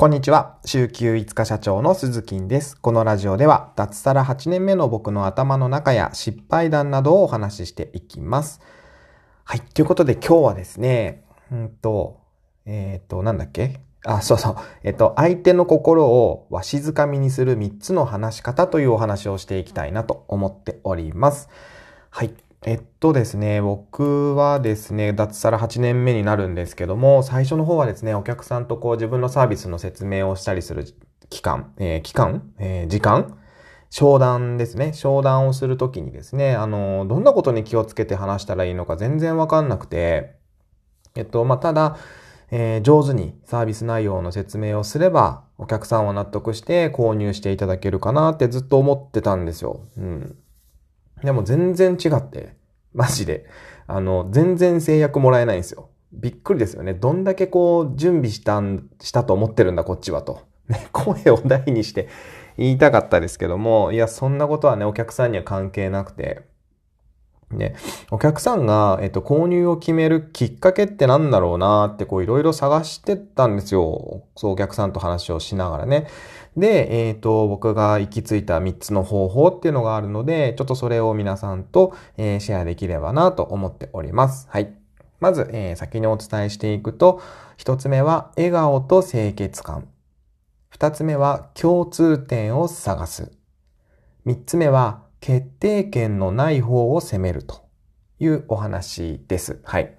こんにちは。週休5日社長の鈴木です。このラジオでは、脱サラ8年目の僕の頭の中や失敗談などをお話ししていきます。はい。ということで今日はですね、うんと、えっ、ー、と、なんだっけ？あ、そうそう。えっ、と、相手の心をわしづかみにする3つの話し方というお話をしていきたいなと思っております。はい。えっとですね、僕はですね、脱サラ8年目になるんですけども、最初の方はですね、お客さんとこう自分のサービスの説明をしたりする期間、えー、期間、えー、時間？商談ですね。商談をするときにですね、あの、どんなことに気をつけて話したらいいのか全然わかんなくて、えっと、まあ、ただ、えー、上手にサービス内容の説明をすれば、お客さんは納得して購入していただけるかなってずっと思ってたんですよ。うん。でも全然違って、マジで。あの、全然制約もらえないんですよ。びっくりですよね。どんだけこう、準備したん、したと思ってるんだ、こっちはと。ね、声を大にして言いたかったですけども、いや、そんなことはね、お客さんには関係なくて、ね、お客さんが、えっと、購入を決めるきっかけってなんだろうなって、こう、いろいろ探してたんですよ。そう、お客さんと話をしながらね。で、えっ、ー、と、僕が行き着いた3つの方法っていうのがあるので、ちょっとそれを皆さんと、えー、シェアできればなと思っております。はい。まず、えー、先にお伝えしていくと、1つ目は笑顔と清潔感。2つ目は共通点を探す。3つ目は決定権のない方を攻めるというお話です。はい。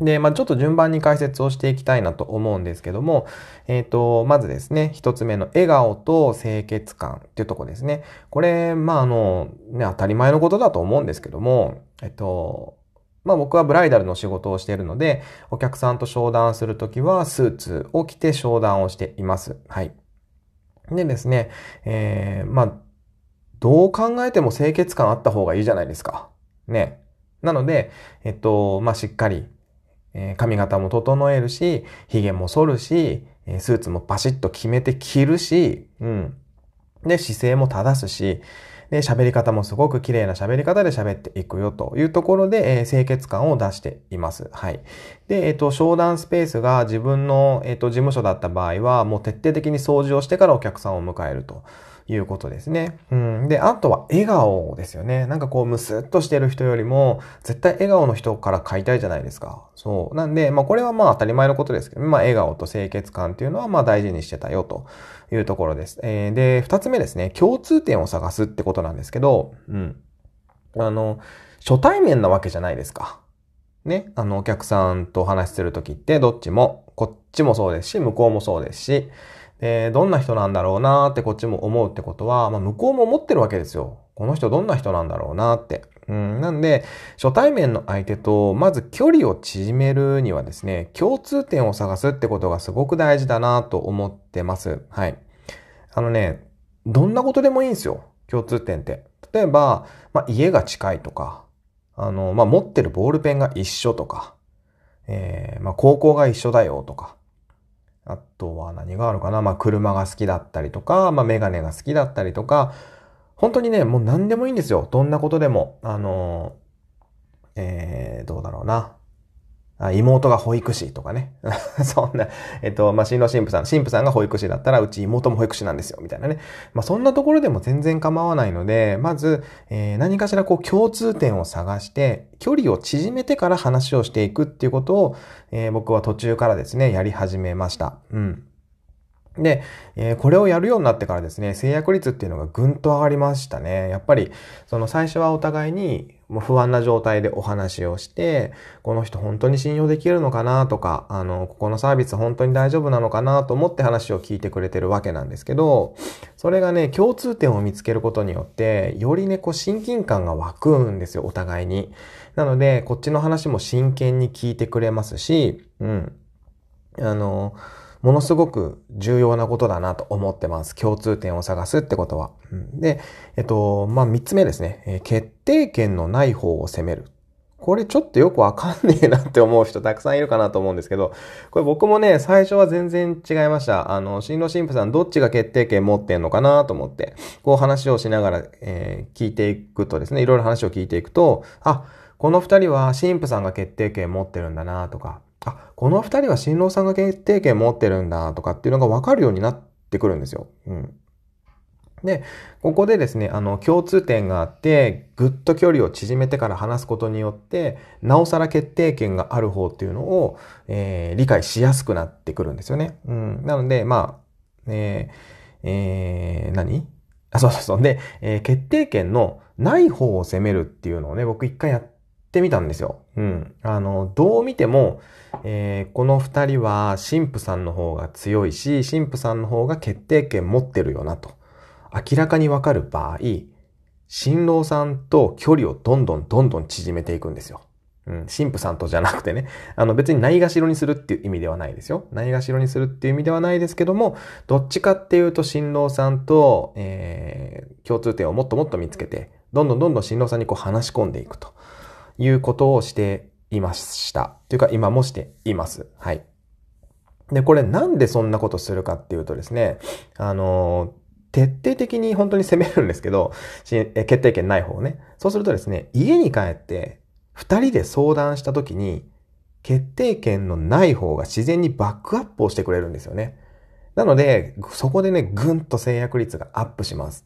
で、まあ、ちょっと順番に解説をしていきたいなと思うんですけども、えっ、ー、と、まずですね、一つ目の笑顔と清潔感っていうとこですね。これ、まあ、あの、ね、当たり前のことだと思うんですけども、えっと、まあ僕はブライダルの仕事をしているので、お客さんと商談するときはスーツを着て商談をしています。はい。でですね、えー、まあ、どう考えても清潔感あった方がいいじゃないですか。ね。なので、えっと、まあ、しっかりえ髪型も整えるし、髭も剃るし、スーツもパシッと決めて着るし、うん。で、姿勢も正すし、で、喋り方もすごく綺麗な喋り方で喋っていくよというところで、えー、清潔感を出しています。はい。で、えっ、ー、と、商談スペースが自分の、えっ、ー、と、事務所だった場合は、もう徹底的に掃除をしてからお客さんを迎えると。いうことですね。うん。で、あとは笑顔ですよね。なんかこう、むすっとしてる人よりも、絶対笑顔の人から買いたいじゃないですか。そう。なんで、まあこれはまあ当たり前のことですけど、まあ笑顔と清潔感っていうのはまあ大事にしてたよというところです。えー、で、二つ目ですね。共通点を探すってことなんですけど、うん。あの、初対面なわけじゃないですか。ね。あの、お客さんとお話しするときって、どっちも、こっちもそうですし、向こうもそうですし、で、どんな人なんだろうなってこっちも思うってことは、まあ、向こうも思ってるわけですよ。この人どんな人なんだろうなって。うん、なんで、初対面の相手と、まず距離を縮めるにはですね、共通点を探すってことがすごく大事だなと思ってます。はい。あのね、どんなことでもいいんですよ。共通点って。例えば、まあ、家が近いとか、あの、まあ、持ってるボールペンが一緒とか、えー、まあ、高校が一緒だよとか、あとは何があるかな？まあ車が好きだったりとか、まあメガネが好きだったりとか、本当にね、もう何でもいいんですよ。どんなことでも。あの、えー、どうだろうな。妹が保育士とかね。そんな、えっと、まあ、新郎新婦さん、新婦さんが保育士だったら、うち妹も保育士なんですよ、みたいなね。まあ、そんなところでも全然構わないので、まず、えー、何かしらこう共通点を探して、距離を縮めてから話をしていくっていうことを、えー、僕は途中からですね、やり始めました。うん。で、えー、これをやるようになってからですね、制約率っていうのがぐんと上がりましたね。やっぱり、その最初はお互いにもう不安な状態でお話をして、この人本当に信用できるのかなとか、あの、ここのサービス本当に大丈夫なのかなと思って話を聞いてくれてるわけなんですけど、それがね、共通点を見つけることによって、よりね、こう親近感が湧くんですよ、お互いに。なので、こっちの話も真剣に聞いてくれますし、うん。あの、ものすごく重要なことだなと思ってます。共通点を探すってことは。うん、で、えっと、まあ、三つ目ですね、え、決定権のない方を攻める。これちょっとよくわかんねえなって思う人たくさんいるかなと思うんですけど、これ僕もね、最初は全然違いました。あの、新郎新婦さんどっちが決定権持ってんのかなと思って、こう話をしながら、えー、聞いていくとですね、いろいろ話を聞いていくと、あ、この二人は新婦さんが決定権持ってるんだなとか、あ、この二人は新郎さんが決定権持ってるんだとかっていうのが分かるようになってくるんですよ。うん。で、ここでですね、あの、共通点があって、ぐっと距離を縮めてから話すことによって、なおさら決定権がある方っていうのを、えー、理解しやすくなってくるんですよね。うん。なので、まあ、えー、えー、何？あ、そうそうそう。で、えー、決定権のない方を攻めるっていうのをね、僕一回やってみたんですよ。うん。あの、どう見ても、えー、この二人は神父さんの方が強いし、神父さんの方が決定権持ってるよなと。明らかにわかる場合、新郎さんと距離をどんどんどんどん縮めていくんですよ。うん、神父さんとじゃなくてね、あの別にないがしろにするっていう意味ではないですよ。ないがしろにするっていう意味ではないですけども、どっちかっていうと新郎さんと、えー、共通点をもっともっと見つけて、どんどんどんどん新郎さんにこう話し込んでいくということをしていました。というか今もしています。はい。で、これなんでそんなことするかっていうとですね、あの徹底的に本当に攻めるんですけど、決定権ない方をね。そうするとですね、家に帰って二人で相談した時に、決定権のない方が自然にバックアップをしてくれるんですよね。なので、そこでね、ぐんと制約率がアップします。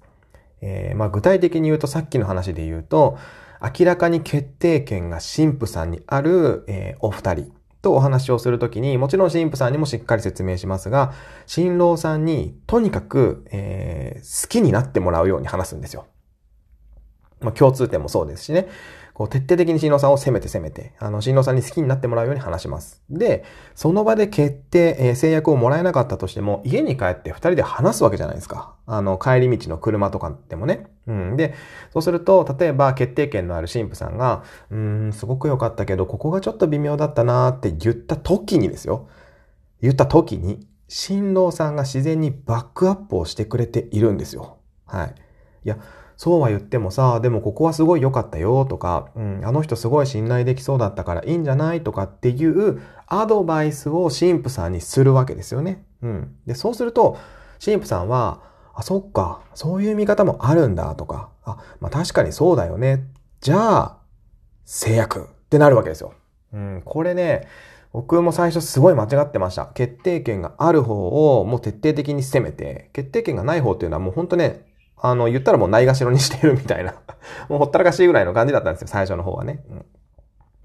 えー、まあ具体的に言うとさっきの話で言うと、明らかに決定権が神父さんにある、えー、お二人とお話をするときに、もちろん神父さんにもしっかり説明しますが、新郎さんにとにかく、えー、好きになってもらうように話すんですよ。まあ共通点もそうですしね。こう、徹底的に新郎さんを攻めて攻めて、あの、新郎さんに好きになってもらうように話します。で、その場で決定、えー、制約をもらえなかったとしても、家に帰って二人で話すわけじゃないですか。あの、帰り道の車とかでもね。うん。で、そうすると、例えば決定権のある神父さんが、うん、すごく良かったけど、ここがちょっと微妙だったなーって言った時にですよ。言った時に、新郎さんが自然にバックアップをしてくれているんですよ。はい。いや、そうは言ってもさ、でもここはすごい良かったよとか、うん、あの人すごい信頼できそうだったからいいんじゃない？とかっていうアドバイスを神父さんにするわけですよね。うん。で、そうすると、神父さんは、あ、そっか、そういう見方もあるんだとか、あ、まあ確かにそうだよね。じゃあ、制約ってなるわけですよ。うん、これね、僕も最初すごい間違ってました。決定権がある方をもう徹底的に攻めて、決定権がない方っていうのはもうほんとね、あの、言ったらもうないがしろにしてるみたいな もうほったらかしいぐらいの感じだったんですよ、最初の方はね。うん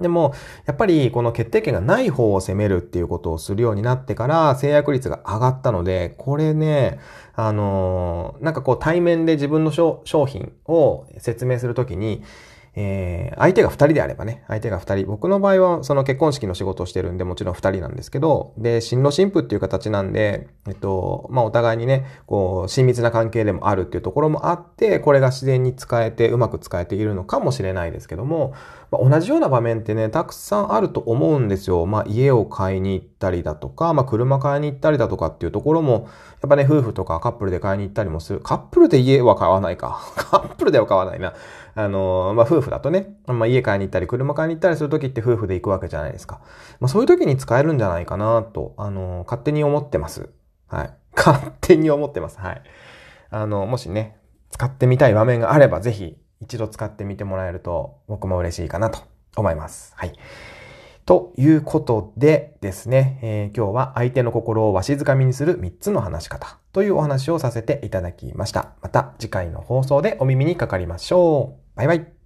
でも、やっぱりこの決定権がない方を攻めるっていうことをするようになってから制約率が上がったので、これね、あのー、なんかこう対面で自分の商品を説明するときに、えー、相手が二人であればね、相手が二人。僕の場合はその結婚式の仕事をしてるんで、もちろん二人なんですけど、で、新郎新婦っていう形なんで、えっと、まあ、お互いにね、こう、親密な関係でもあるっていうところもあって、これが自然に使えて、うまく使えているのかもしれないですけども、まあ、同じような場面ってね、たくさんあると思うんですよ。まあ、家を買いに行ってったりだとか、まあ、車買いに行ったりだとかっていうところも、やっぱね、夫婦とかカップルで買いに行ったりもする。カップルで家は買わないか。カップルでは買わないな。あの、まあ、夫婦だとね、まあ、家買いに行ったり、車買いに行ったりするときって夫婦で行くわけじゃないですか。まあ、そういうときに使えるんじゃないかなと、あの、勝手に思ってます。はい。勝手に思ってます。はい。あの、もしね、使ってみたい場面があれば、ぜひ一度使ってみてもらえると僕も嬉しいかなと思います。はい。ということでですね、えー、今日は相手の心をわしづかみにする3つの話し方というお話をさせていただきました。また次回の放送でお耳にかかりましょう。バイバイ。